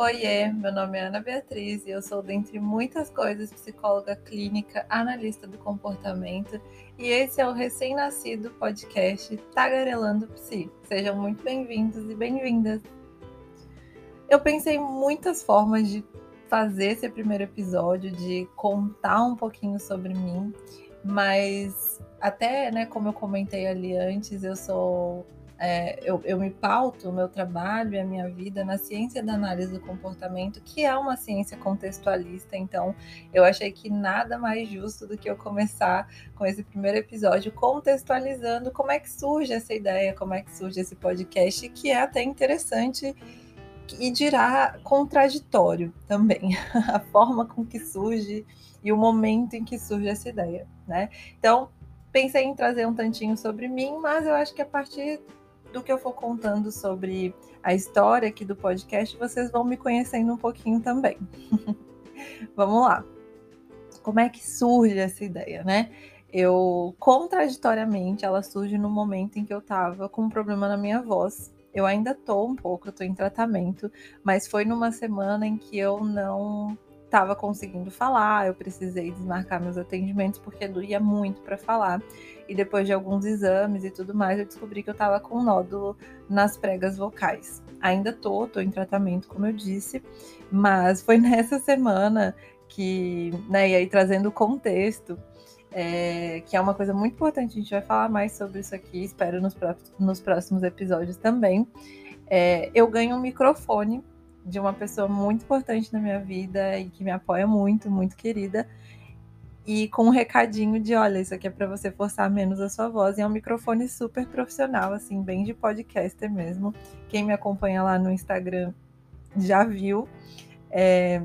Oiê, meu nome é Ana Beatriz e eu sou, dentre muitas coisas, psicóloga clínica, analista do comportamento e esse é o recém-nascido podcast Tagarelando Psi. Sejam muito bem-vindos e bem-vindas. Eu pensei em muitas formas de fazer esse primeiro episódio, de contar um pouquinho sobre mim, mas até, né, como eu comentei ali antes, eu sou é, eu, eu, me pauto o meu trabalho e a minha vida na ciência da análise do comportamento, que é uma ciência contextualista. Então, eu achei que nada mais justo do que eu começar com esse primeiro episódio contextualizando como é que surge essa ideia, como é que surge esse podcast, que é até interessante e dirá contraditório também, a forma com que surge e o momento em que surge essa ideia, né? Então, pensei em trazer um tantinho sobre mim, mas eu acho que a partir do que eu for contando sobre a história aqui do podcast, vocês vão me conhecendo um pouquinho também. Vamos lá. Como é que surge essa ideia, né? Eu, contraditoriamente, ela surge no momento em que eu tava com um problema na minha voz. Eu ainda tô um pouco, eu tô em tratamento, mas foi numa semana em que eu não estava conseguindo falar, eu precisei desmarcar meus atendimentos porque doía muito para falar. E depois de alguns exames e tudo mais, eu descobri que eu estava com nódulo nas pregas vocais. Ainda tô, tô em tratamento, como eu disse, mas foi nessa semana que, né, e aí trazendo o contexto, é, que é uma coisa muito importante, a gente vai falar mais sobre isso aqui, espero nos, nos próximos episódios também. É, eu ganho um microfone de uma pessoa muito importante na minha vida e que me apoia muito, muito querida. E com um recadinho de, olha, isso aqui é para você forçar menos a sua voz. E é um microfone super profissional, assim, bem de podcaster mesmo. Quem me acompanha lá no Instagram já viu. É,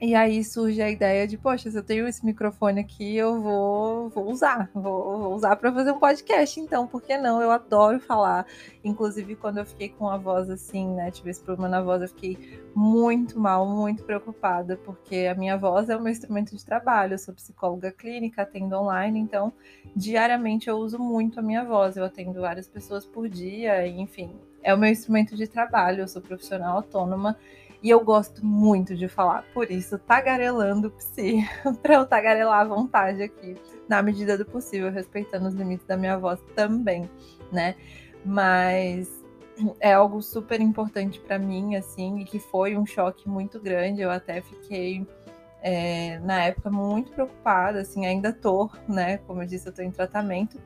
e aí surge a ideia de, poxa, se eu tenho esse microfone aqui, eu vou, vou usar, vou, vou usar para fazer um podcast, então, por que não? Eu adoro falar. Inclusive, quando eu fiquei com a voz assim, né, tive esse problema na voz, eu fiquei muito mal, muito preocupada, porque a minha voz é o meu instrumento de trabalho. Eu sou psicóloga clínica, atendo online, então, diariamente eu uso muito a minha voz. Eu atendo várias pessoas por dia, enfim, é o meu instrumento de trabalho. Eu sou profissional autônoma e eu gosto muito de falar, por isso, tagarelando psi, para eu tagarelar à vontade aqui, na medida do possível, respeitando os limites da minha voz também, né? Mas é algo super importante para mim, assim, e que foi um choque muito grande. Eu até fiquei, é, na época, muito preocupada, assim, ainda tô, né? Como eu disse, eu tô em tratamento.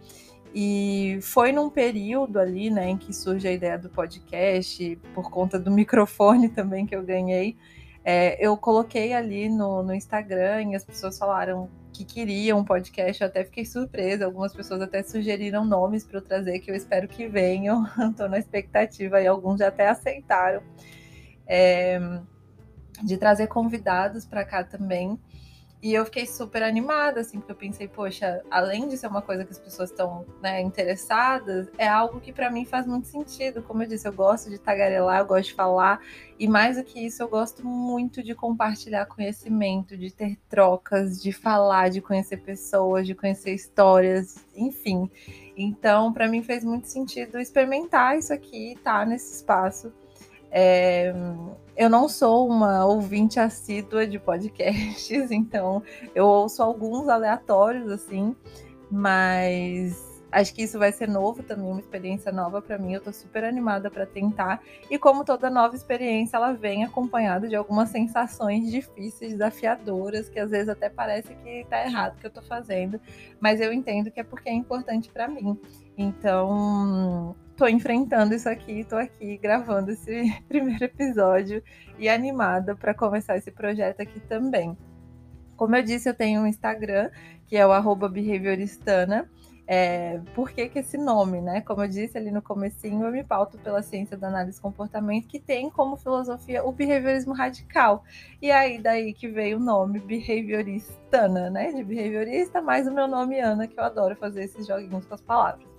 E foi num período ali, né, em que surge a ideia do podcast, por conta do microfone também que eu ganhei. É, eu coloquei ali no, no Instagram e as pessoas falaram que queriam um podcast. Eu até fiquei surpresa. Algumas pessoas até sugeriram nomes para eu trazer, que eu espero que venham. Estou na expectativa e alguns já até aceitaram. É, de trazer convidados para cá também. E eu fiquei super animada, assim, porque eu pensei, poxa, além de ser uma coisa que as pessoas estão né, interessadas, é algo que para mim faz muito sentido. Como eu disse, eu gosto de tagarelar, eu gosto de falar, e mais do que isso, eu gosto muito de compartilhar conhecimento, de ter trocas, de falar, de conhecer pessoas, de conhecer histórias, enfim. Então, para mim fez muito sentido experimentar isso aqui, estar tá, nesse espaço. É, eu não sou uma ouvinte assídua de podcasts, então eu ouço alguns aleatórios assim, mas acho que isso vai ser novo também, uma experiência nova para mim. Eu tô super animada para tentar. E como toda nova experiência, ela vem acompanhada de algumas sensações difíceis, desafiadoras, que às vezes até parece que tá errado o que eu tô fazendo, mas eu entendo que é porque é importante para mim. Então, tô enfrentando isso aqui, tô aqui gravando esse primeiro episódio e animada para começar esse projeto aqui também. Como eu disse, eu tenho um Instagram, que é o behavioristana. É, por que, que esse nome, né? Como eu disse ali no comecinho, eu me pauto pela ciência da análise de comportamento, que tem como filosofia o behaviorismo radical. E aí, daí que veio o nome behavioristana, né? De behaviorista, mais o meu nome Ana, que eu adoro fazer esses joguinhos com as palavras.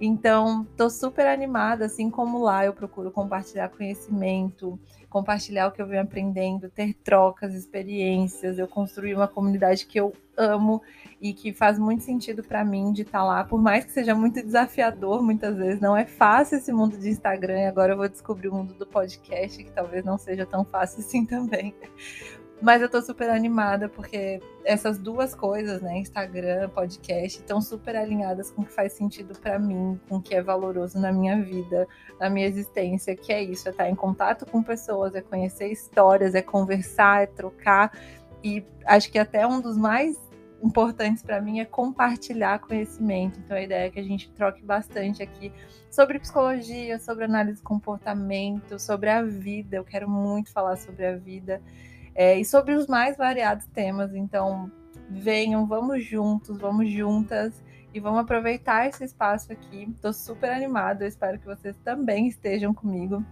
Então, tô super animada, assim como lá eu procuro compartilhar conhecimento, compartilhar o que eu venho aprendendo, ter trocas, experiências. Eu construí uma comunidade que eu amo e que faz muito sentido para mim de estar tá lá, por mais que seja muito desafiador muitas vezes, não é fácil esse mundo de Instagram e agora eu vou descobrir o mundo do podcast, que talvez não seja tão fácil assim também. Mas eu tô super animada porque essas duas coisas, né, Instagram, podcast, estão super alinhadas com o que faz sentido para mim, com o que é valoroso na minha vida, na minha existência, que é isso, é estar em contato com pessoas, é conhecer histórias, é conversar, é trocar. E acho que até um dos mais importantes para mim é compartilhar conhecimento. Então a ideia é que a gente troque bastante aqui sobre psicologia, sobre análise de comportamento, sobre a vida. Eu quero muito falar sobre a vida é, e sobre os mais variados temas. Então, venham, vamos juntos, vamos juntas e vamos aproveitar esse espaço aqui. Estou super animada, espero que vocês também estejam comigo.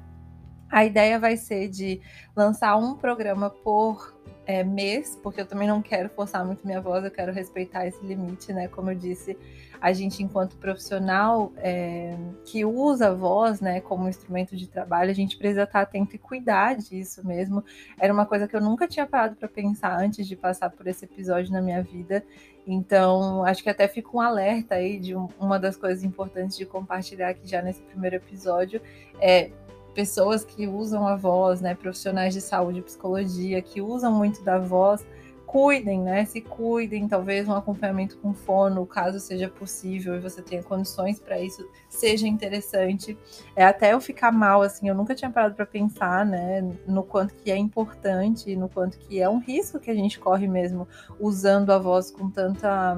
A ideia vai ser de lançar um programa por é, mês, porque eu também não quero forçar muito minha voz, eu quero respeitar esse limite, né? Como eu disse, a gente, enquanto profissional é, que usa a voz né, como instrumento de trabalho, a gente precisa estar atento e cuidar disso mesmo. Era uma coisa que eu nunca tinha parado para pensar antes de passar por esse episódio na minha vida. Então, acho que até fica um alerta aí de um, uma das coisas importantes de compartilhar aqui já nesse primeiro episódio. É pessoas que usam a voz, né, profissionais de saúde, psicologia, que usam muito da voz cuidem, né? Se cuidem, talvez um acompanhamento com fono, caso seja possível e você tenha condições para isso, seja interessante. É até eu ficar mal, assim, eu nunca tinha parado para pensar, né, no quanto que é importante, no quanto que é um risco que a gente corre mesmo usando a voz com tanta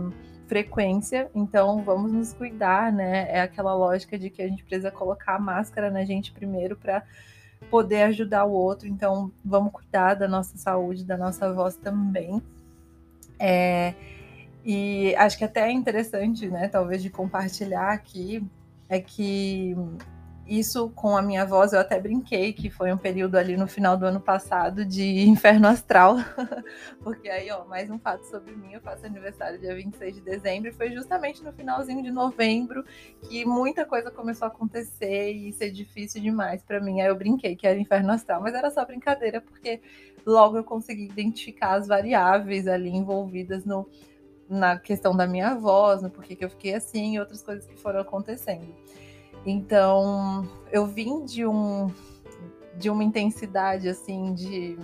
frequência, então vamos nos cuidar, né? É aquela lógica de que a gente precisa colocar a máscara na gente primeiro para poder ajudar o outro. Então, vamos cuidar da nossa saúde, da nossa voz também. É, e acho que até é interessante, né, talvez, de compartilhar aqui, é que isso com a minha voz, eu até brinquei que foi um período ali no final do ano passado de inferno astral, porque aí, ó, mais um fato sobre mim, eu faço aniversário dia 26 de dezembro e foi justamente no finalzinho de novembro que muita coisa começou a acontecer e ser difícil demais para mim. Aí eu brinquei que era inferno astral, mas era só brincadeira, porque logo eu consegui identificar as variáveis ali envolvidas no na questão da minha voz, no porquê que eu fiquei assim e outras coisas que foram acontecendo. Então, eu vim de um de uma intensidade assim de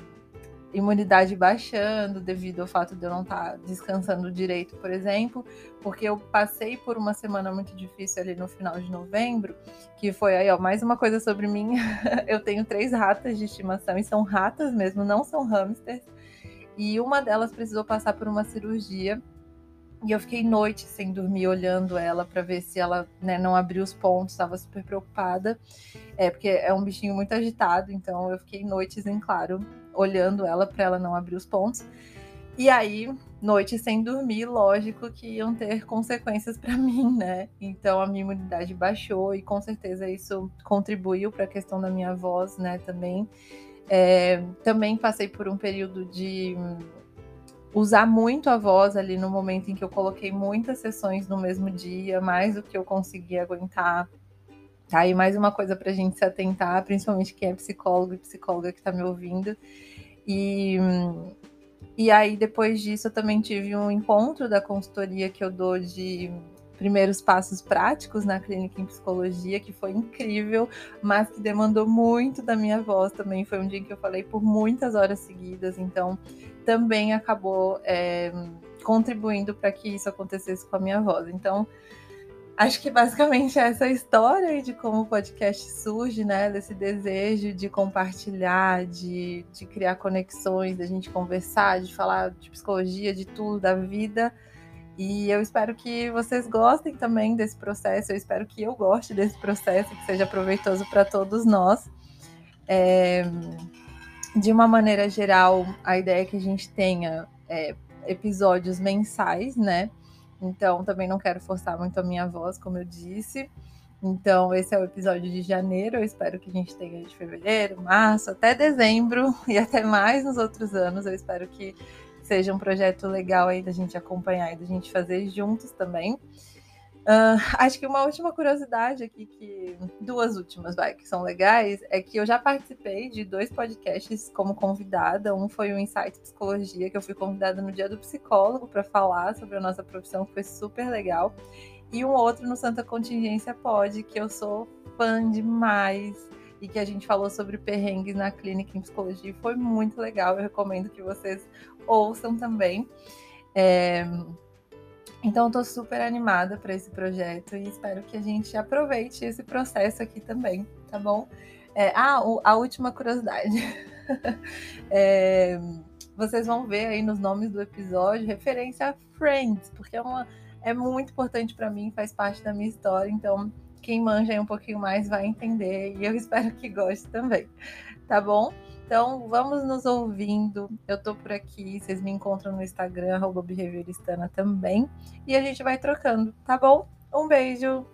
imunidade baixando devido ao fato de eu não estar tá descansando direito, por exemplo, porque eu passei por uma semana muito difícil ali no final de novembro, que foi aí, ó, mais uma coisa sobre mim. eu tenho três ratas de estimação e são ratas mesmo, não são hamsters. E uma delas precisou passar por uma cirurgia e eu fiquei noite sem dormir olhando ela para ver se ela né, não abriu os pontos, estava super preocupada. É porque é um bichinho muito agitado, então eu fiquei noites em claro olhando ela para ela não abrir os pontos. E aí, noites sem dormir, lógico que iam ter consequências para mim, né? Então a minha imunidade baixou e com certeza isso contribuiu para a questão da minha voz, né? Também. É, também passei por um período de usar muito a voz ali no momento em que eu coloquei muitas sessões no mesmo dia, mais do que eu conseguia aguentar. Tá? E mais uma coisa para a gente se atentar, principalmente quem é psicólogo e psicóloga que está me ouvindo. E, e aí, depois disso, eu também tive um encontro da consultoria que eu dou de primeiros passos práticos na clínica em psicologia, que foi incrível, mas que demandou muito da minha voz também. Foi um dia que eu falei por muitas horas seguidas, então também acabou é, contribuindo para que isso acontecesse com a minha voz. Então, acho que basicamente é essa história de como o podcast surge, né? Desse desejo de compartilhar, de, de criar conexões, da gente conversar, de falar de psicologia, de tudo, da vida. E eu espero que vocês gostem também desse processo, eu espero que eu goste desse processo, que seja proveitoso para todos nós. É de uma maneira geral, a ideia é que a gente tenha é, episódios mensais, né? Então, também não quero forçar muito a minha voz, como eu disse. Então, esse é o episódio de janeiro. Eu espero que a gente tenha de fevereiro, março, até dezembro e até mais nos outros anos. Eu espero que seja um projeto legal aí da gente acompanhar e da gente fazer juntos também. Uh, acho que uma última curiosidade aqui, que duas últimas, vai, que são legais, é que eu já participei de dois podcasts como convidada. Um foi o Insight Psicologia, que eu fui convidada no Dia do Psicólogo para falar sobre a nossa profissão, que foi super legal. E um outro no Santa Contingência Pod, que eu sou fã demais e que a gente falou sobre perrengues na clínica em psicologia. Foi muito legal, eu recomendo que vocês ouçam também. É... Então, estou super animada para esse projeto e espero que a gente aproveite esse processo aqui também, tá bom? É, ah, a última curiosidade. é, vocês vão ver aí nos nomes do episódio referência a Friends, porque é, uma, é muito importante para mim, faz parte da minha história. Então, quem manja um pouquinho mais vai entender e eu espero que goste também, tá bom? Então, vamos nos ouvindo. Eu tô por aqui, vocês me encontram no Instagram, arroba também. E a gente vai trocando, tá bom? Um beijo!